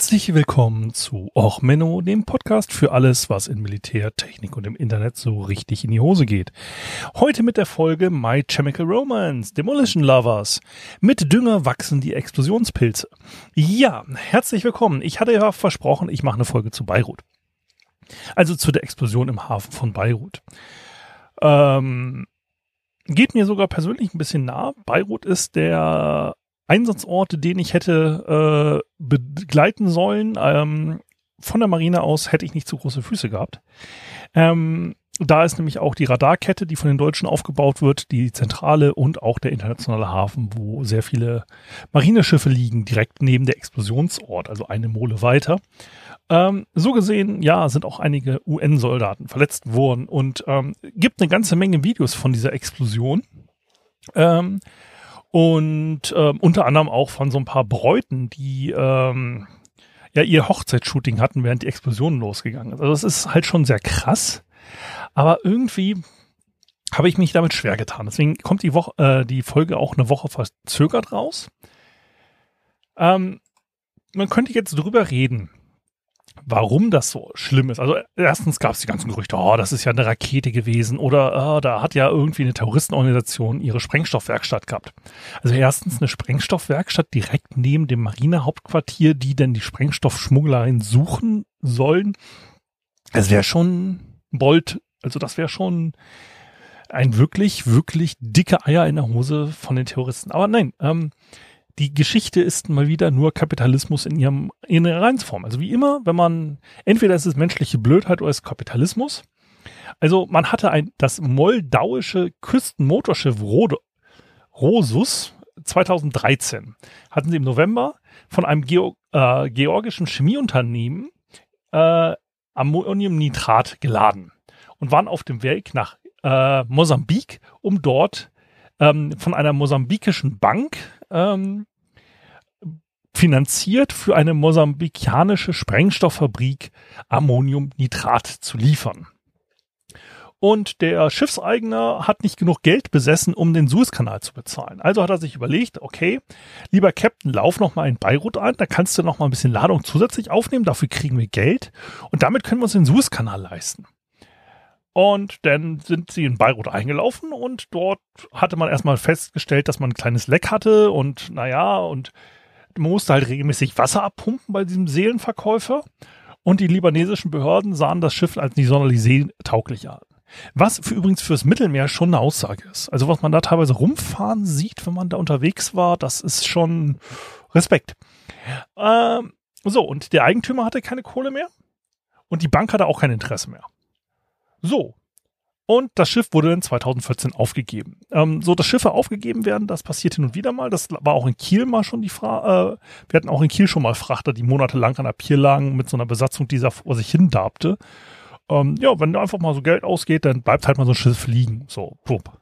Herzlich willkommen zu Och Menno, dem Podcast für alles, was in Militär, Technik und im Internet so richtig in die Hose geht. Heute mit der Folge My Chemical Romance, Demolition Lovers. Mit Dünger wachsen die Explosionspilze. Ja, herzlich willkommen. Ich hatte ja versprochen, ich mache eine Folge zu Beirut. Also zu der Explosion im Hafen von Beirut. Ähm, geht mir sogar persönlich ein bisschen nah. Beirut ist der Einsatzort, den ich hätte äh, begleiten sollen. Ähm, von der Marine aus hätte ich nicht zu große Füße gehabt. Ähm, da ist nämlich auch die Radarkette, die von den Deutschen aufgebaut wird, die Zentrale und auch der internationale Hafen, wo sehr viele Marineschiffe liegen, direkt neben der Explosionsort, also eine Mole weiter. Ähm, so gesehen, ja, sind auch einige UN-Soldaten verletzt worden und ähm, gibt eine ganze Menge Videos von dieser Explosion. Ähm, und ähm, unter anderem auch von so ein paar Bräuten, die ähm, ja ihr Hochzeitsshooting hatten, während die Explosion losgegangen ist. Also das ist halt schon sehr krass, aber irgendwie habe ich mich damit schwer getan. Deswegen kommt die Woche, äh, die Folge auch eine Woche verzögert raus. Ähm, man könnte jetzt drüber reden, warum das so schlimm ist. Also erstens gab es die ganzen Gerüchte, oh, das ist ja eine Rakete gewesen oder oh, da hat ja irgendwie eine Terroristenorganisation ihre Sprengstoffwerkstatt gehabt. Also erstens eine Sprengstoffwerkstatt direkt neben dem Marinehauptquartier, die denn die Sprengstoffschmugglerin suchen sollen. Das wäre schon Bolt, also das wäre schon ein wirklich, wirklich dicke Eier in der Hose von den Terroristen. Aber nein, ähm, die Geschichte ist mal wieder nur Kapitalismus in ihrem in ihrer Reinsform. Also wie immer, wenn man entweder ist es menschliche Blödheit oder ist Kapitalismus. Also man hatte ein das moldauische Küstenmotorschiff Rode, Rosus 2013 hatten sie im November von einem Geo, äh, georgischen Chemieunternehmen äh, Ammoniumnitrat geladen und waren auf dem Weg nach äh, Mosambik, um dort ähm, von einer mosambikischen Bank ähm, finanziert für eine mosambikanische Sprengstofffabrik Ammoniumnitrat zu liefern. Und der Schiffseigner hat nicht genug Geld besessen, um den Suezkanal zu bezahlen. Also hat er sich überlegt, okay, lieber Captain, lauf noch mal in Beirut ein, da kannst du noch mal ein bisschen Ladung zusätzlich aufnehmen, dafür kriegen wir Geld und damit können wir uns den Suezkanal leisten. Und dann sind sie in Beirut eingelaufen und dort hatte man erstmal festgestellt, dass man ein kleines Leck hatte und naja, und man musste halt regelmäßig Wasser abpumpen bei diesem Seelenverkäufer. Und die libanesischen Behörden sahen das Schiff als nicht sonderlich seetauglich an. Was für übrigens fürs Mittelmeer schon eine Aussage ist. Also was man da teilweise rumfahren sieht, wenn man da unterwegs war, das ist schon Respekt. Ähm, so, und der Eigentümer hatte keine Kohle mehr und die Bank hatte auch kein Interesse mehr. So. Und das Schiff wurde dann 2014 aufgegeben. Ähm, so, dass Schiffe aufgegeben werden, das passiert hin und wieder mal. Das war auch in Kiel mal schon die Frage. Äh, wir hatten auch in Kiel schon mal Frachter, die monatelang an der Pier lagen mit so einer Besatzung, die da vor sich hin darbte. Ähm, ja, wenn da einfach mal so Geld ausgeht, dann bleibt halt mal so ein Schiff liegen. So, pup.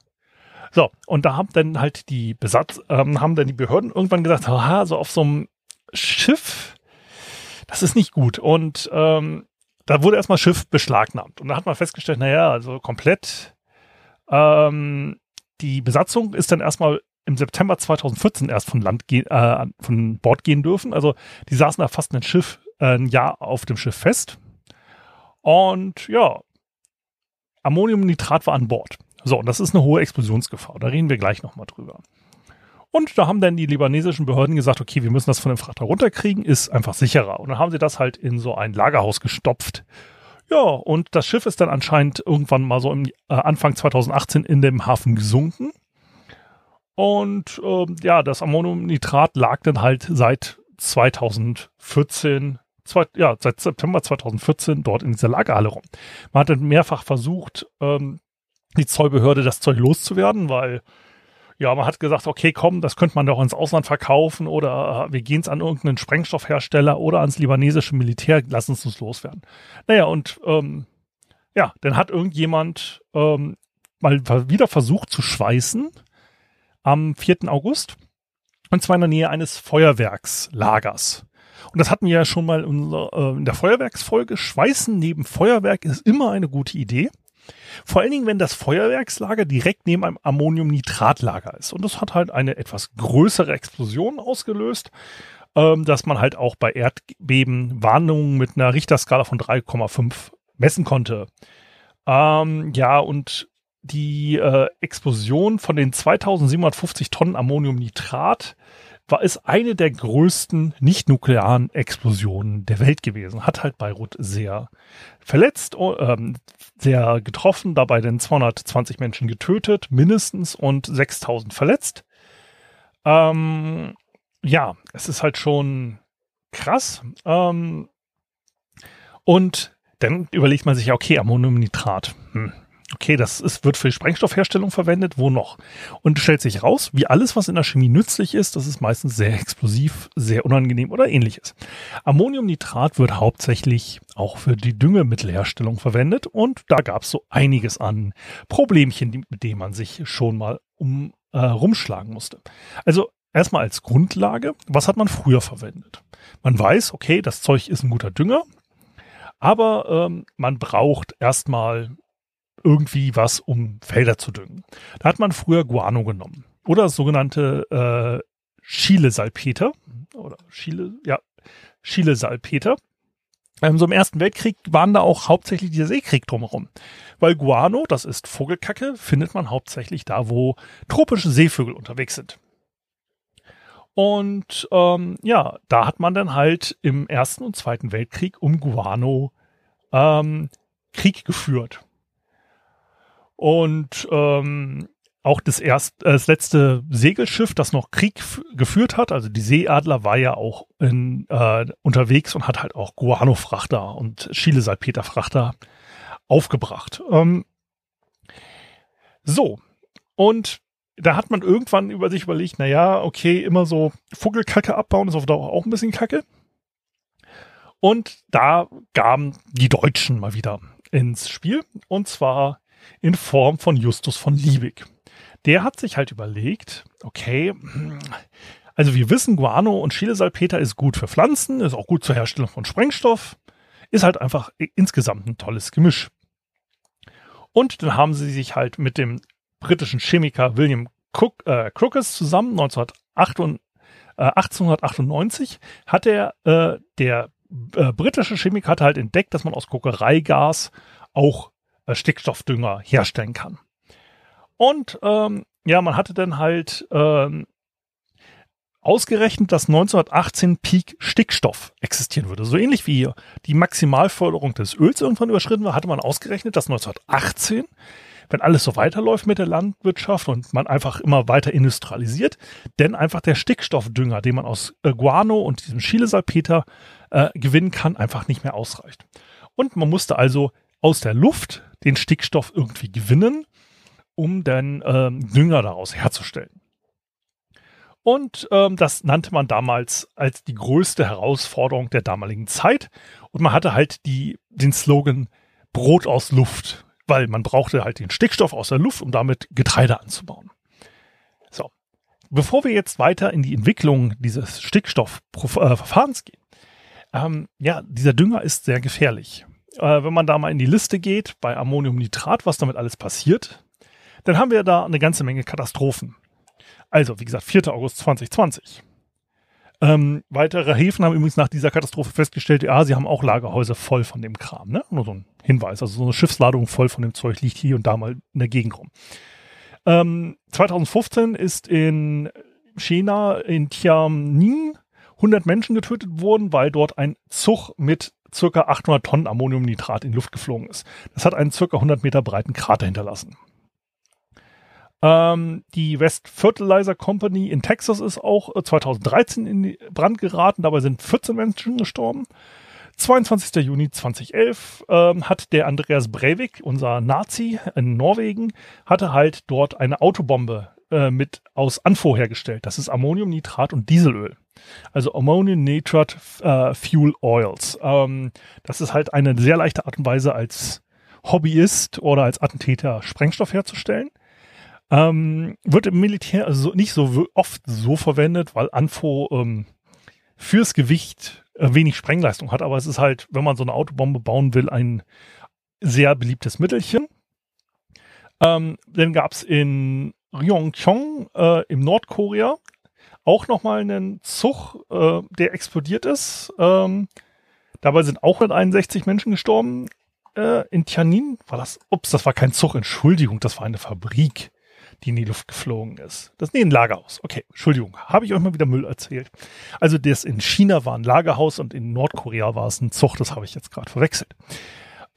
So, und da haben dann halt die Besatz, ähm, haben dann die Behörden irgendwann gesagt, haha, so auf so einem Schiff, das ist nicht gut. Und ähm, da wurde erstmal Schiff beschlagnahmt. Und da hat man festgestellt, naja, also komplett ähm, die Besatzung ist dann erstmal im September 2014 erst von Land gehen, äh, von Bord gehen dürfen. Also die saßen da fast ein Schiff, äh, ein Jahr auf dem Schiff fest. Und ja, Ammoniumnitrat war an Bord. So, und das ist eine hohe Explosionsgefahr. Da reden wir gleich nochmal drüber. Und da haben dann die libanesischen Behörden gesagt, okay, wir müssen das von dem Frachter runterkriegen, ist einfach sicherer. Und dann haben sie das halt in so ein Lagerhaus gestopft. Ja, und das Schiff ist dann anscheinend irgendwann mal so im äh, Anfang 2018 in dem Hafen gesunken. Und ähm, ja, das Ammoniumnitrat lag dann halt seit 2014, zwei, ja, seit September 2014 dort in dieser Lagerhalle rum. Man hat dann mehrfach versucht, ähm, die Zollbehörde das Zeug loszuwerden, weil ja, man hat gesagt, okay, komm, das könnte man doch ins Ausland verkaufen oder äh, wir gehen es an irgendeinen Sprengstoffhersteller oder ans libanesische Militär, lass uns das loswerden. Naja, und ähm, ja, dann hat irgendjemand ähm, mal wieder versucht zu schweißen am 4. August Und zwar in der Nähe eines Feuerwerkslagers. Und das hatten wir ja schon mal in, äh, in der Feuerwerksfolge. Schweißen neben Feuerwerk ist immer eine gute Idee. Vor allen Dingen, wenn das Feuerwerkslager direkt neben einem Ammoniumnitratlager ist. Und das hat halt eine etwas größere Explosion ausgelöst, ähm, dass man halt auch bei Erdbeben Warnungen mit einer Richterskala von 3,5 messen konnte. Ähm, ja, und die äh, Explosion von den 2750 Tonnen Ammoniumnitrat war es eine der größten nicht-nuklearen Explosionen der Welt gewesen. Hat halt Beirut sehr verletzt, ähm, sehr getroffen, dabei denn 220 Menschen getötet, mindestens, und 6000 verletzt. Ähm, ja, es ist halt schon krass. Ähm, und dann überlegt man sich okay, Ammoniumnitrat. Hm okay, das ist, wird für die Sprengstoffherstellung verwendet, wo noch? Und stellt sich raus, wie alles, was in der Chemie nützlich ist, das ist meistens sehr explosiv, sehr unangenehm oder ähnliches. Ammoniumnitrat wird hauptsächlich auch für die Düngemittelherstellung verwendet und da gab es so einiges an Problemchen, mit denen man sich schon mal um, äh, rumschlagen musste. Also erstmal als Grundlage, was hat man früher verwendet? Man weiß, okay, das Zeug ist ein guter Dünger, aber ähm, man braucht erstmal irgendwie was, um Felder zu düngen. Da hat man früher Guano genommen. Oder das sogenannte äh, Schiele-Salpeter. Oder Schiele, ja, Schiele-Salpeter. Ähm, so im Ersten Weltkrieg waren da auch hauptsächlich dieser Seekrieg drumherum. Weil Guano, das ist Vogelkacke, findet man hauptsächlich da, wo tropische Seevögel unterwegs sind. Und ähm, ja, da hat man dann halt im Ersten und Zweiten Weltkrieg um Guano ähm, Krieg geführt. Und ähm, auch das erst, äh, das letzte Segelschiff, das noch Krieg geführt hat, also die Seeadler, war ja auch in, äh, unterwegs und hat halt auch Guano-Frachter und Chile-Salpeter-Frachter aufgebracht. Ähm, so, und da hat man irgendwann über sich überlegt, na ja, okay, immer so Vogelkacke abbauen ist auf Dauer auch ein bisschen Kacke. Und da gaben die Deutschen mal wieder ins Spiel. Und zwar in Form von Justus von Liebig. Der hat sich halt überlegt, okay, also wir wissen, Guano und Chilesalpeter ist gut für Pflanzen, ist auch gut zur Herstellung von Sprengstoff, ist halt einfach insgesamt ein tolles Gemisch. Und dann haben sie sich halt mit dem britischen Chemiker William Cook, äh, Crookes zusammen 1908, äh, 1898 hat er, äh, der äh, britische Chemiker hat halt entdeckt, dass man aus Kokereigas auch Stickstoffdünger herstellen kann. Und ähm, ja, man hatte dann halt ähm, ausgerechnet, dass 1918 Peak Stickstoff existieren würde. So ähnlich wie die Maximalförderung des Öls irgendwann überschritten war, hatte man ausgerechnet, dass 1918, wenn alles so weiterläuft mit der Landwirtschaft und man einfach immer weiter industrialisiert, denn einfach der Stickstoffdünger, den man aus äh, Guano und diesem Chilesalpeter äh, gewinnen kann, einfach nicht mehr ausreicht. Und man musste also aus der Luft den Stickstoff irgendwie gewinnen, um dann ähm, Dünger daraus herzustellen. Und ähm, das nannte man damals als die größte Herausforderung der damaligen Zeit. Und man hatte halt die, den Slogan Brot aus Luft, weil man brauchte halt den Stickstoff aus der Luft, um damit Getreide anzubauen. So, bevor wir jetzt weiter in die Entwicklung dieses Stickstoffverfahrens gehen, ähm, ja, dieser Dünger ist sehr gefährlich äh, wenn man da mal in die Liste geht, bei Ammoniumnitrat, was damit alles passiert, dann haben wir da eine ganze Menge Katastrophen. Also, wie gesagt, 4. August 2020. Ähm, weitere Häfen haben übrigens nach dieser Katastrophe festgestellt, ja, sie haben auch Lagerhäuser voll von dem Kram, ne? Nur so ein Hinweis. Also so eine Schiffsladung voll von dem Zeug liegt hier und da mal in der Gegend rum. Ähm, 2015 ist in China, in Tianjin, 100 Menschen getötet worden, weil dort ein Zug mit circa 800 Tonnen Ammoniumnitrat in die Luft geflogen ist. Das hat einen circa 100 Meter breiten Krater hinterlassen. Ähm, die West Fertilizer Company in Texas ist auch 2013 äh, in Brand geraten. Dabei sind 14 Menschen gestorben. 22. Juni 2011 ähm, hat der Andreas Breivik, unser Nazi in Norwegen, hatte halt dort eine Autobombe äh, mit aus Anfuhr hergestellt. Das ist Ammoniumnitrat und Dieselöl. Also Ammonium Nitrat äh, Fuel Oils. Ähm, das ist halt eine sehr leichte Art und Weise als Hobbyist oder als Attentäter Sprengstoff herzustellen. Ähm, wird im Militär also nicht so oft so verwendet, weil Anfo ähm, fürs Gewicht äh, wenig Sprengleistung hat, aber es ist halt, wenn man so eine Autobombe bauen will, ein sehr beliebtes Mittelchen. Ähm, dann gab es in Ryongchong äh, im Nordkorea auch nochmal einen Zug, äh, der explodiert ist. Ähm, dabei sind auch 161 Menschen gestorben. Äh, in Tianin war das, ups, das war kein Zug, Entschuldigung, das war eine Fabrik, die in die Luft geflogen ist. Das ist nee, ein Lagerhaus. Okay, Entschuldigung, habe ich euch mal wieder Müll erzählt. Also das in China war ein Lagerhaus und in Nordkorea war es ein Zug, das habe ich jetzt gerade verwechselt.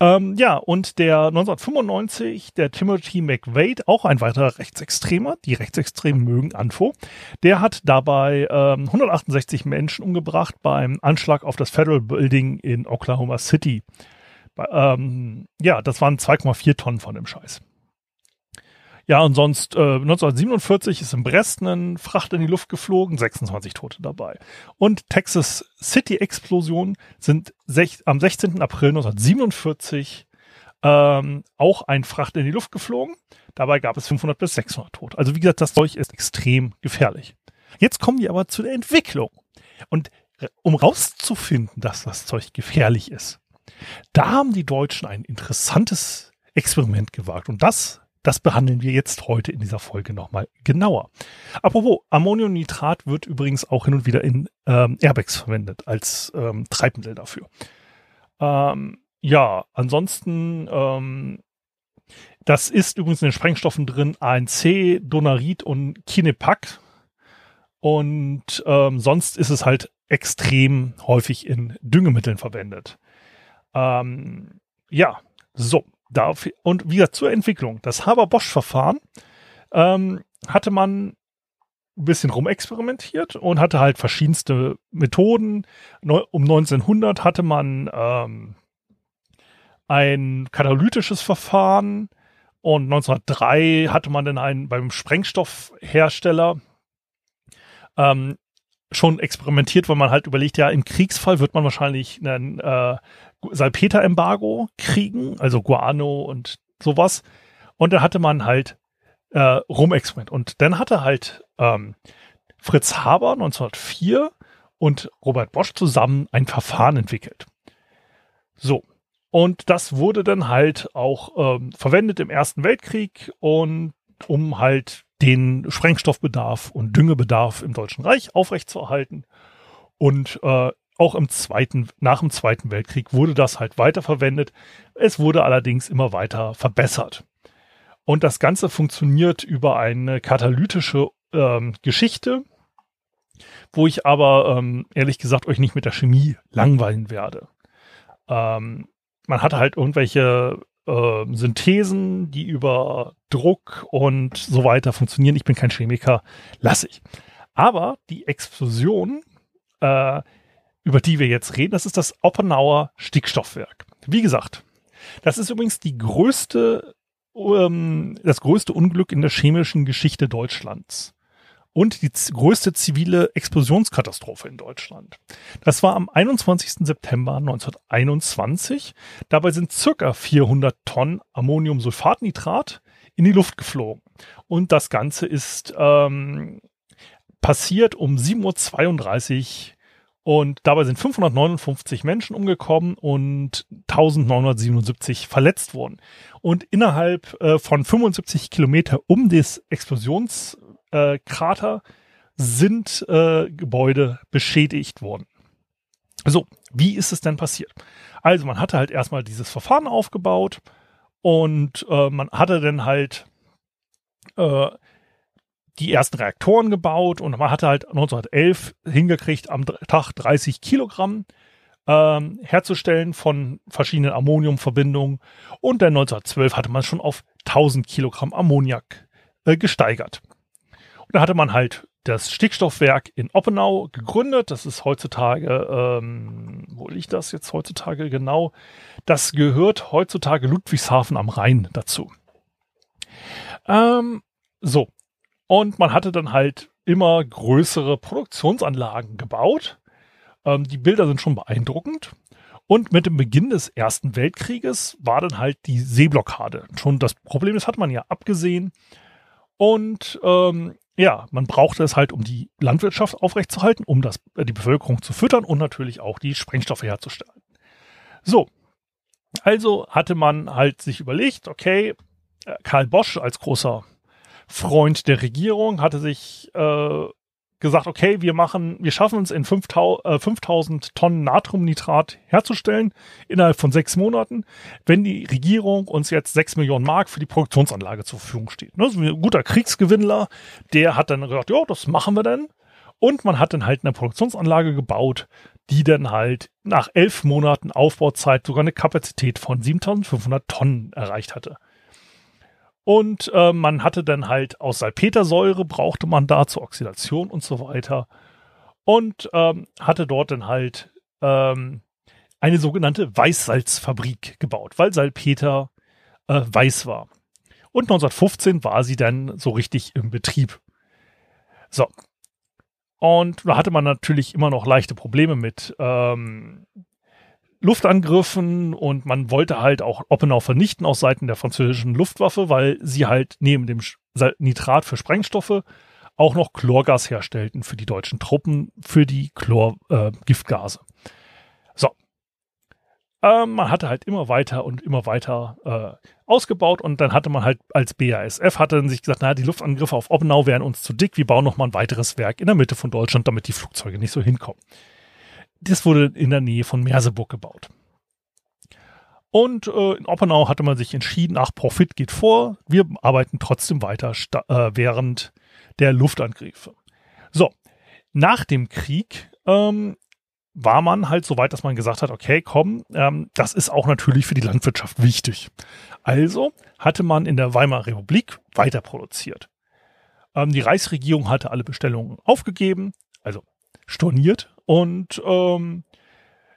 Ähm, ja, und der 1995, der Timothy McVeigh, auch ein weiterer Rechtsextremer, die Rechtsextremen mögen Anfo, der hat dabei ähm, 168 Menschen umgebracht beim Anschlag auf das Federal Building in Oklahoma City. Ähm, ja, das waren 2,4 Tonnen von dem Scheiß. Ja, und sonst äh, 1947 ist in Brest ein Fracht in die Luft geflogen, 26 Tote dabei. Und Texas City Explosion sind am 16. April 1947 ähm, auch ein Fracht in die Luft geflogen. Dabei gab es 500 bis 600 Tote. Also wie gesagt, das Zeug ist extrem gefährlich. Jetzt kommen wir aber zu der Entwicklung. Und äh, um rauszufinden, dass das Zeug gefährlich ist, da haben die Deutschen ein interessantes Experiment gewagt. Und das das behandeln wir jetzt heute in dieser Folge nochmal genauer. Apropos, Ammoniumnitrat wird übrigens auch hin und wieder in ähm, Airbags verwendet als ähm, Treibmittel dafür. Ähm, ja, ansonsten, ähm, das ist übrigens in den Sprengstoffen drin ANC, Donarit und Kinepak. Und ähm, sonst ist es halt extrem häufig in Düngemitteln verwendet. Ähm, ja, so. Dafür, und wieder zur Entwicklung. Das Haber-Bosch-Verfahren ähm, hatte man ein bisschen rumexperimentiert und hatte halt verschiedenste Methoden. Um 1900 hatte man ähm, ein katalytisches Verfahren und 1903 hatte man dann einen beim Sprengstoffhersteller ähm, schon experimentiert, weil man halt überlegt, ja, im Kriegsfall wird man wahrscheinlich einen äh, Salpeter-Embargo kriegen, also Guano und sowas. Und da hatte man halt äh, rumexperiment. Und dann hatte halt ähm, Fritz Haber 1904 und Robert Bosch zusammen ein Verfahren entwickelt. So. Und das wurde dann halt auch ähm, verwendet im Ersten Weltkrieg und um halt den Sprengstoffbedarf und Düngebedarf im Deutschen Reich aufrechtzuerhalten. Und äh, auch im zweiten, nach dem Zweiten Weltkrieg wurde das halt weiterverwendet. Es wurde allerdings immer weiter verbessert. Und das Ganze funktioniert über eine katalytische ähm, Geschichte, wo ich aber ähm, ehrlich gesagt euch nicht mit der Chemie langweilen werde. Ähm, man hat halt irgendwelche äh, Synthesen, die über Druck und so weiter funktionieren. Ich bin kein Chemiker, lasse ich. Aber die Explosion äh, über die wir jetzt reden, das ist das Oppenauer Stickstoffwerk. Wie gesagt, das ist übrigens die größte, ähm, das größte Unglück in der chemischen Geschichte Deutschlands und die größte zivile Explosionskatastrophe in Deutschland. Das war am 21. September 1921. Dabei sind circa 400 Tonnen Ammoniumsulfatnitrat in die Luft geflogen. Und das Ganze ist ähm, passiert um 7.32 Uhr und dabei sind 559 Menschen umgekommen und 1977 verletzt worden. Und innerhalb äh, von 75 Kilometer um das Explosionskrater äh, sind äh, Gebäude beschädigt worden. So, wie ist es denn passiert? Also man hatte halt erstmal dieses Verfahren aufgebaut und äh, man hatte dann halt äh, die ersten Reaktoren gebaut und man hatte halt 1911 hingekriegt, am Tag 30 Kilogramm ähm, herzustellen von verschiedenen Ammoniumverbindungen und dann 1912 hatte man schon auf 1000 Kilogramm Ammoniak äh, gesteigert. Da hatte man halt das Stickstoffwerk in Oppenau gegründet. Das ist heutzutage, ähm, wo liegt das jetzt heutzutage genau? Das gehört heutzutage Ludwigshafen am Rhein dazu. Ähm, so, und man hatte dann halt immer größere Produktionsanlagen gebaut. Ähm, die Bilder sind schon beeindruckend. Und mit dem Beginn des Ersten Weltkrieges war dann halt die Seeblockade. Schon das Problem, das hat man ja abgesehen. Und ähm, ja, man brauchte es halt, um die Landwirtschaft aufrechtzuerhalten, um das, äh, die Bevölkerung zu füttern und natürlich auch die Sprengstoffe herzustellen. So, also hatte man halt sich überlegt, okay, äh, Karl Bosch als großer Freund der Regierung hatte sich äh, gesagt, okay, wir machen, wir schaffen es in 5000, äh, 5000 Tonnen Natriumnitrat herzustellen innerhalb von sechs Monaten, wenn die Regierung uns jetzt sechs Millionen Mark für die Produktionsanlage zur Verfügung steht. Das ist ein guter Kriegsgewinnler, der hat dann gesagt, ja, das machen wir dann. Und man hat dann halt eine Produktionsanlage gebaut, die dann halt nach elf Monaten Aufbauzeit sogar eine Kapazität von 7500 Tonnen erreicht hatte. Und äh, man hatte dann halt aus Salpetersäure, brauchte man da zur Oxidation und so weiter. Und ähm, hatte dort dann halt ähm, eine sogenannte Weißsalzfabrik gebaut, weil Salpeter äh, weiß war. Und 1915 war sie dann so richtig im Betrieb. So. Und da hatte man natürlich immer noch leichte Probleme mit ähm, Luftangriffen und man wollte halt auch Oppenau vernichten aus Seiten der französischen Luftwaffe, weil sie halt neben dem Nitrat für Sprengstoffe auch noch Chlorgas herstellten für die deutschen Truppen, für die Chlorgiftgase. Äh, so. Ähm, man hatte halt immer weiter und immer weiter äh, ausgebaut und dann hatte man halt als BASF hatte dann sich gesagt, naja, die Luftangriffe auf Oppenau wären uns zu dick, wir bauen noch mal ein weiteres Werk in der Mitte von Deutschland, damit die Flugzeuge nicht so hinkommen das wurde in der Nähe von Merseburg gebaut. Und äh, in Oppenau hatte man sich entschieden, ach, Profit geht vor, wir arbeiten trotzdem weiter äh, während der Luftangriffe. So, nach dem Krieg ähm, war man halt so weit, dass man gesagt hat, okay, komm, ähm, das ist auch natürlich für die Landwirtschaft wichtig. Also hatte man in der Weimarer Republik weiter produziert. Ähm, die Reichsregierung hatte alle Bestellungen aufgegeben, also storniert und ähm,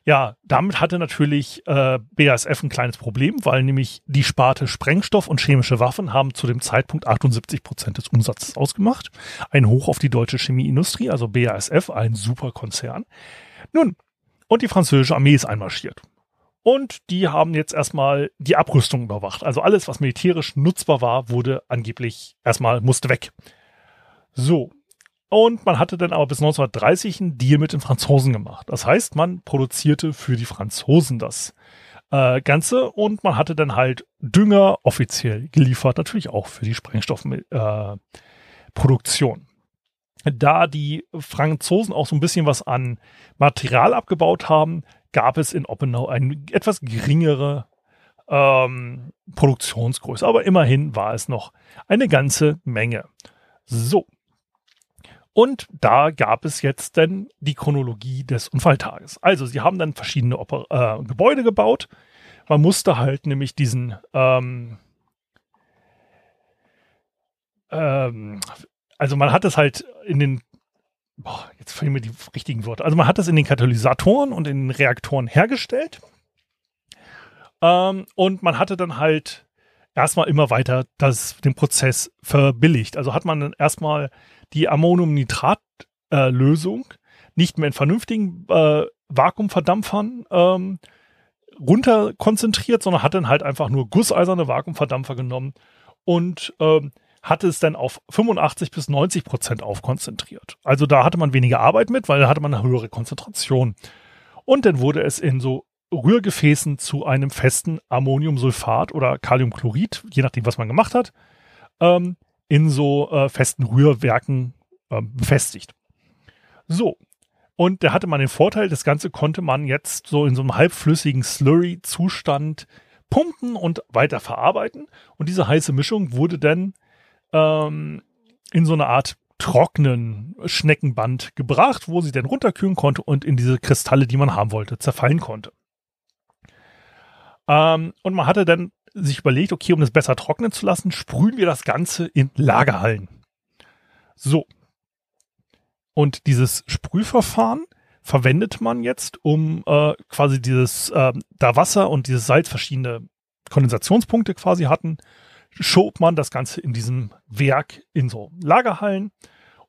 ja, damit hatte natürlich äh, BASF ein kleines Problem, weil nämlich die Sparte Sprengstoff und chemische Waffen haben zu dem Zeitpunkt 78 Prozent des Umsatzes ausgemacht. Ein Hoch auf die deutsche Chemieindustrie, also BASF, ein super Konzern. Nun, und die französische Armee ist einmarschiert. Und die haben jetzt erstmal die Abrüstung überwacht. Also alles, was militärisch nutzbar war, wurde angeblich erstmal musste weg. So, und man hatte dann aber bis 1930 einen Deal mit den Franzosen gemacht. Das heißt, man produzierte für die Franzosen das äh, Ganze und man hatte dann halt Dünger offiziell geliefert, natürlich auch für die Sprengstoffproduktion. Äh, da die Franzosen auch so ein bisschen was an Material abgebaut haben, gab es in Oppenau eine etwas geringere ähm, Produktionsgröße. Aber immerhin war es noch eine ganze Menge. So, und da gab es jetzt dann die Chronologie des Unfalltages. Also sie haben dann verschiedene Oper äh, Gebäude gebaut. Man musste halt nämlich diesen ähm, ähm, also man hat es halt in den boah, jetzt fehlen mir die richtigen Worte. Also man hat es in den Katalysatoren und in den Reaktoren hergestellt. Ähm, und man hatte dann halt erstmal immer weiter das, den Prozess verbilligt. Also hat man dann erstmal die Ammoniumnitrat-Lösung äh, nicht mehr in vernünftigen äh, Vakuumverdampfern ähm, runter konzentriert, sondern hat dann halt einfach nur gusseiserne Vakuumverdampfer genommen und ähm, hatte es dann auf 85 bis 90 Prozent aufkonzentriert. Also da hatte man weniger Arbeit mit, weil da hatte man eine höhere Konzentration. Und dann wurde es in so Rührgefäßen zu einem festen Ammoniumsulfat oder Kaliumchlorid, je nachdem, was man gemacht hat, ähm, in so äh, festen Rührwerken äh, befestigt. So. Und da hatte man den Vorteil, das Ganze konnte man jetzt so in so einem halbflüssigen Slurry-Zustand pumpen und weiter verarbeiten. Und diese heiße Mischung wurde dann ähm, in so eine Art trockenen Schneckenband gebracht, wo sie dann runterkühlen konnte und in diese Kristalle, die man haben wollte, zerfallen konnte. Ähm, und man hatte dann sich überlegt, okay, um das besser trocknen zu lassen, sprühen wir das Ganze in Lagerhallen. So. Und dieses Sprühverfahren verwendet man jetzt, um äh, quasi dieses, äh, da Wasser und dieses Salz verschiedene Kondensationspunkte quasi hatten, schob man das Ganze in diesem Werk in so Lagerhallen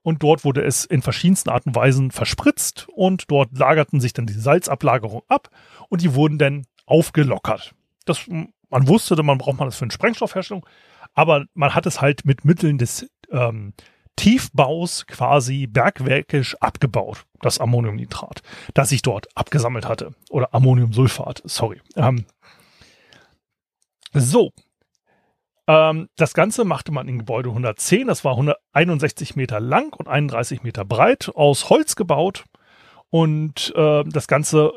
und dort wurde es in verschiedensten Arten und Weisen verspritzt und dort lagerten sich dann die Salzablagerung ab und die wurden dann aufgelockert. Das man wusste, man braucht man das für eine Sprengstoffherstellung, aber man hat es halt mit Mitteln des ähm, Tiefbaus quasi bergwerkisch abgebaut, das Ammoniumnitrat, das sich dort abgesammelt hatte. Oder Ammoniumsulfat, sorry. Ähm, so. Ähm, das Ganze machte man in Gebäude 110, das war 161 Meter lang und 31 Meter breit, aus Holz gebaut. Und äh, das Ganze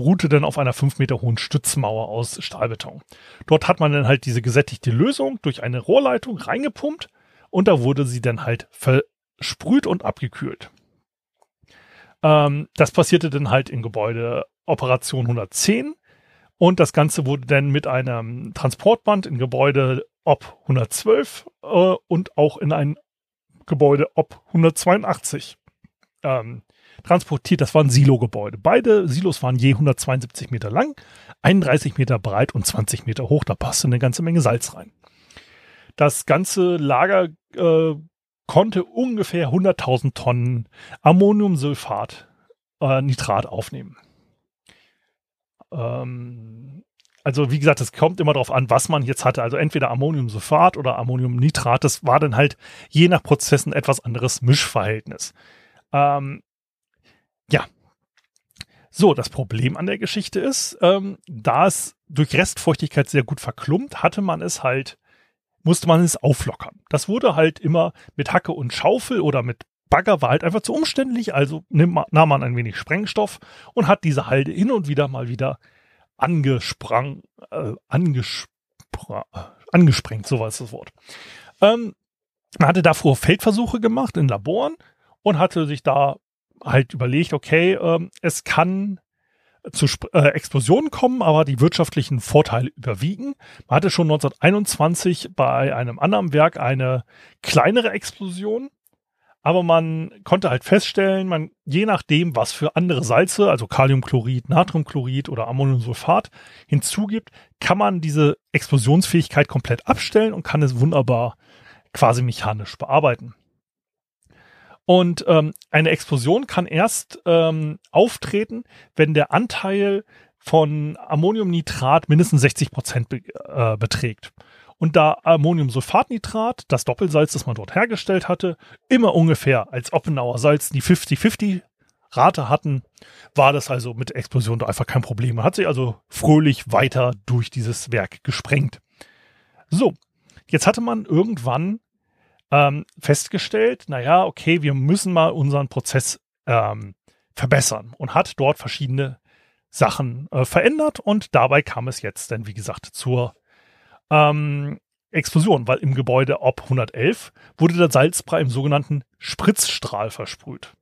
ruhte dann auf einer 5 Meter hohen Stützmauer aus Stahlbeton. Dort hat man dann halt diese gesättigte Lösung durch eine Rohrleitung reingepumpt und da wurde sie dann halt versprüht und abgekühlt. Ähm, das passierte dann halt in Gebäude Operation 110 und das Ganze wurde dann mit einem Transportband in Gebäude OP 112 äh, und auch in ein Gebäude OP 182 ähm, transportiert. Das waren Silo-Gebäude. Beide Silos waren je 172 Meter lang, 31 Meter breit und 20 Meter hoch. Da passte eine ganze Menge Salz rein. Das ganze Lager äh, konnte ungefähr 100.000 Tonnen Ammoniumsulfat, äh, Nitrat aufnehmen. Ähm, also wie gesagt, es kommt immer darauf an, was man jetzt hatte. Also entweder Ammoniumsulfat oder Ammoniumnitrat. Das war dann halt je nach Prozessen etwas anderes Mischverhältnis. Ähm. So, das Problem an der Geschichte ist, ähm, da es durch Restfeuchtigkeit sehr gut verklumpt, hatte man es halt musste man es auflockern. Das wurde halt immer mit Hacke und Schaufel oder mit Bagger war halt einfach zu umständlich, also nahm man ein wenig Sprengstoff und hat diese Halde hin und wieder mal wieder angesprang, äh, angespra angesprengt, so war es das Wort. Ähm, man hatte davor Feldversuche gemacht in Laboren und hatte sich da halt überlegt, okay, ähm, es kann zu äh, Explosionen kommen, aber die wirtschaftlichen Vorteile überwiegen. Man hatte schon 1921 bei einem anderen Werk eine kleinere Explosion, aber man konnte halt feststellen, man je nachdem, was für andere Salze, also Kaliumchlorid, Natriumchlorid oder Ammoniumsulfat hinzugibt, kann man diese Explosionsfähigkeit komplett abstellen und kann es wunderbar quasi mechanisch bearbeiten. Und ähm, eine Explosion kann erst ähm, auftreten, wenn der Anteil von Ammoniumnitrat mindestens 60 Prozent be äh, beträgt. Und da Ammoniumsulfatnitrat, das Doppelsalz, das man dort hergestellt hatte, immer ungefähr als Oppenauer Salz die 50-50 Rate hatten, war das also mit Explosion einfach kein Problem. Man hat sich also fröhlich weiter durch dieses Werk gesprengt. So, jetzt hatte man irgendwann ähm, festgestellt, naja, okay, wir müssen mal unseren Prozess ähm, verbessern und hat dort verschiedene Sachen äh, verändert und dabei kam es jetzt dann, wie gesagt, zur ähm, Explosion, weil im Gebäude OP 111 wurde der Salzbrei im sogenannten Spritzstrahl versprüht.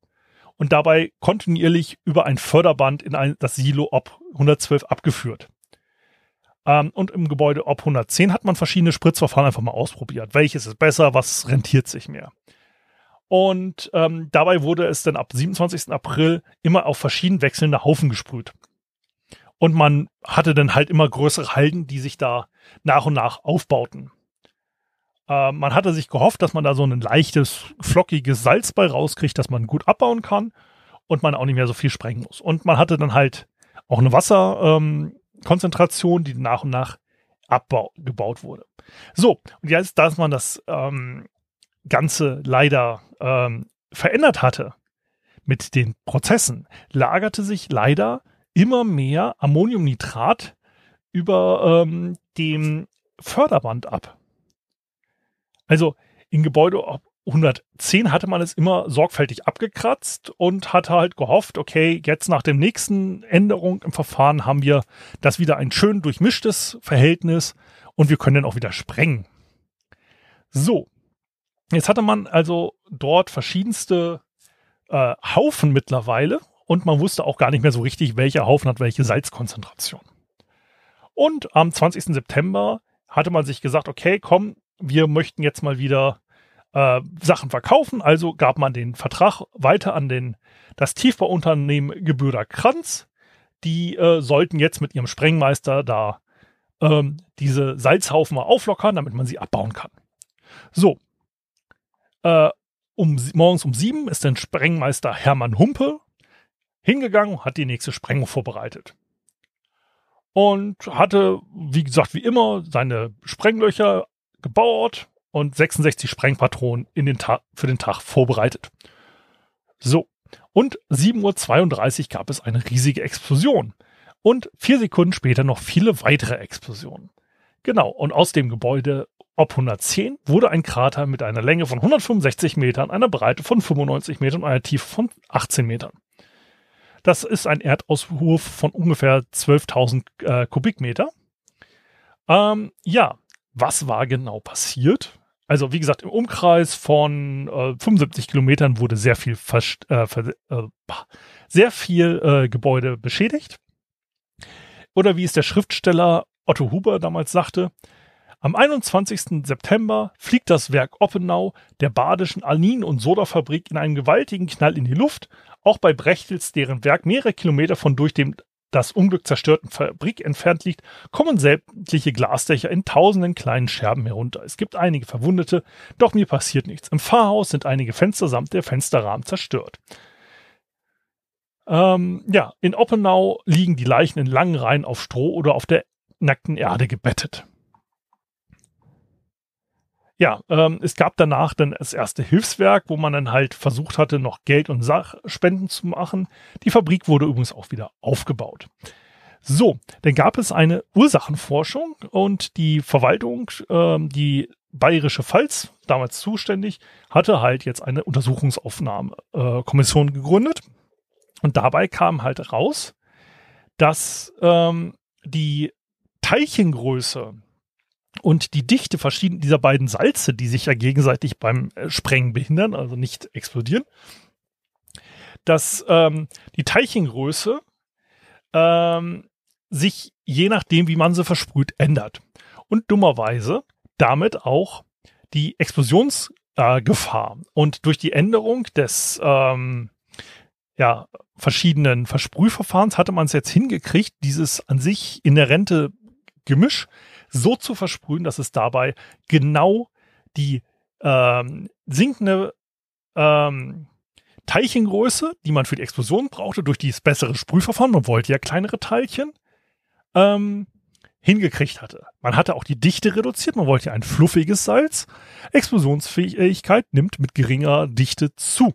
Und dabei kontinuierlich über ein Förderband in ein, das Silo OP 112 abgeführt. Ähm, und im Gebäude OP 110 hat man verschiedene Spritzverfahren einfach mal ausprobiert. Welches ist besser, was rentiert sich mehr? Und ähm, dabei wurde es dann ab 27. April immer auf verschieden wechselnde Haufen gesprüht. Und man hatte dann halt immer größere Halden, die sich da nach und nach aufbauten. Äh, man hatte sich gehofft, dass man da so ein leichtes, flockiges Salz bei rauskriegt, dass man gut abbauen kann und man auch nicht mehr so viel sprengen muss. Und man hatte dann halt auch eine Wasser, ähm, Konzentration, die nach und nach abgebaut wurde. So, und jetzt, dass man das ähm, Ganze leider ähm, verändert hatte mit den Prozessen, lagerte sich leider immer mehr Ammoniumnitrat über ähm, dem Förderband ab. Also in Gebäude 110 hatte man es immer sorgfältig abgekratzt und hatte halt gehofft, okay, jetzt nach dem nächsten Änderung im Verfahren haben wir das wieder ein schön durchmischtes Verhältnis und wir können dann auch wieder sprengen. So, jetzt hatte man also dort verschiedenste äh, Haufen mittlerweile und man wusste auch gar nicht mehr so richtig, welcher Haufen hat welche Salzkonzentration. Und am 20. September hatte man sich gesagt, okay, komm, wir möchten jetzt mal wieder äh, Sachen verkaufen. Also gab man den Vertrag weiter an den, das Tiefbauunternehmen Gebührer Kranz. Die äh, sollten jetzt mit ihrem Sprengmeister da ähm, diese Salzhaufen mal auflockern, damit man sie abbauen kann. So. Äh, um, morgens um sieben ist dann Sprengmeister Hermann Humpe hingegangen und hat die nächste Sprengung vorbereitet. Und hatte, wie gesagt, wie immer, seine Sprenglöcher gebaut und 66 Sprengpatronen in den Tag, für den Tag vorbereitet. So. Und 7.32 Uhr gab es eine riesige Explosion. Und vier Sekunden später noch viele weitere Explosionen. Genau. Und aus dem Gebäude Ob 110 wurde ein Krater mit einer Länge von 165 Metern, einer Breite von 95 Metern und einer Tiefe von 18 Metern. Das ist ein Erdauswurf von ungefähr 12.000 äh, Kubikmeter. Ähm, ja, was war genau passiert? Also wie gesagt, im Umkreis von äh, 75 Kilometern wurde sehr viel, äh, äh, sehr viel äh, Gebäude beschädigt. Oder wie es der Schriftsteller Otto Huber damals sagte, am 21. September fliegt das Werk Oppenau der badischen Alnin- und Sodafabrik in einem gewaltigen Knall in die Luft. Auch bei Brechtels, deren Werk mehrere Kilometer von durch dem das Unglück zerstörten Fabrik entfernt liegt, kommen sämtliche Glasdächer in tausenden kleinen Scherben herunter. Es gibt einige Verwundete, doch mir passiert nichts. Im Pfarrhaus sind einige Fenster samt der Fensterrahmen zerstört. Ähm, ja, in Oppenau liegen die Leichen in langen Reihen auf Stroh oder auf der nackten Erde gebettet. Ja, ähm, es gab danach dann das erste Hilfswerk, wo man dann halt versucht hatte, noch Geld und Sachspenden zu machen. Die Fabrik wurde übrigens auch wieder aufgebaut. So, dann gab es eine Ursachenforschung und die Verwaltung, ähm, die Bayerische Pfalz, damals zuständig, hatte halt jetzt eine Untersuchungsaufnahmekommission äh, gegründet. Und dabei kam halt raus, dass ähm, die Teilchengröße und die Dichte verschieden dieser beiden Salze, die sich ja gegenseitig beim äh, Sprengen behindern, also nicht explodieren, dass ähm, die Teilchengröße ähm, sich je nachdem, wie man sie versprüht, ändert. Und dummerweise damit auch die Explosionsgefahr. Äh, und durch die Änderung des ähm, ja, verschiedenen Versprühverfahrens hatte man es jetzt hingekriegt, dieses an sich inhärente Gemisch so zu versprühen, dass es dabei genau die ähm, sinkende ähm, Teilchengröße, die man für die Explosion brauchte, durch dieses bessere Sprühverfahren, man wollte ja kleinere Teilchen, ähm, hingekriegt hatte. Man hatte auch die Dichte reduziert, man wollte ja ein fluffiges Salz. Explosionsfähigkeit nimmt mit geringer Dichte zu.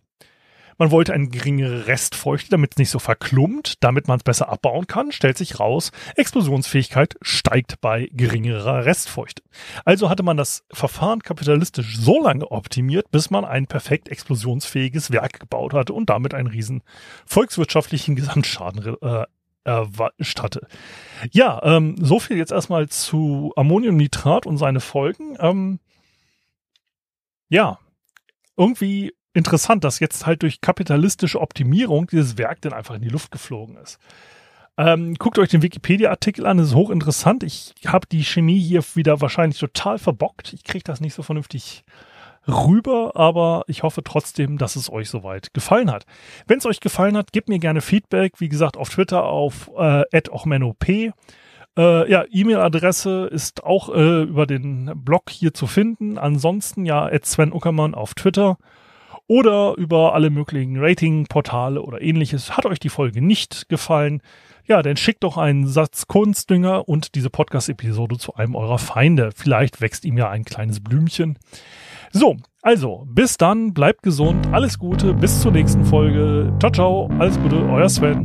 Man wollte eine geringere Restfeuchte, damit es nicht so verklumpt, damit man es besser abbauen kann, stellt sich raus, Explosionsfähigkeit steigt bei geringerer Restfeuchte. Also hatte man das Verfahren kapitalistisch so lange optimiert, bis man ein perfekt explosionsfähiges Werk gebaut hatte und damit einen riesen volkswirtschaftlichen Gesamtschaden äh, erstattet. Ja, ähm, so viel jetzt erstmal zu Ammoniumnitrat und seine Folgen. Ähm, ja, irgendwie interessant, dass jetzt halt durch kapitalistische Optimierung dieses Werk dann einfach in die Luft geflogen ist. Ähm, guckt euch den Wikipedia-Artikel an, das ist hochinteressant. Ich habe die Chemie hier wieder wahrscheinlich total verbockt. Ich kriege das nicht so vernünftig rüber, aber ich hoffe trotzdem, dass es euch soweit gefallen hat. Wenn es euch gefallen hat, gebt mir gerne Feedback, wie gesagt, auf Twitter auf äh, @ochmenop. Äh, ja, E-Mail-Adresse ist auch äh, über den Blog hier zu finden. Ansonsten ja, Sven Uckermann auf Twitter oder über alle möglichen Rating-Portale oder ähnliches. Hat euch die Folge nicht gefallen? Ja, dann schickt doch einen Satz Kunstdünger und diese Podcast-Episode zu einem eurer Feinde. Vielleicht wächst ihm ja ein kleines Blümchen. So, also, bis dann, bleibt gesund, alles Gute, bis zur nächsten Folge. Ciao, ciao, alles Gute, euer Sven.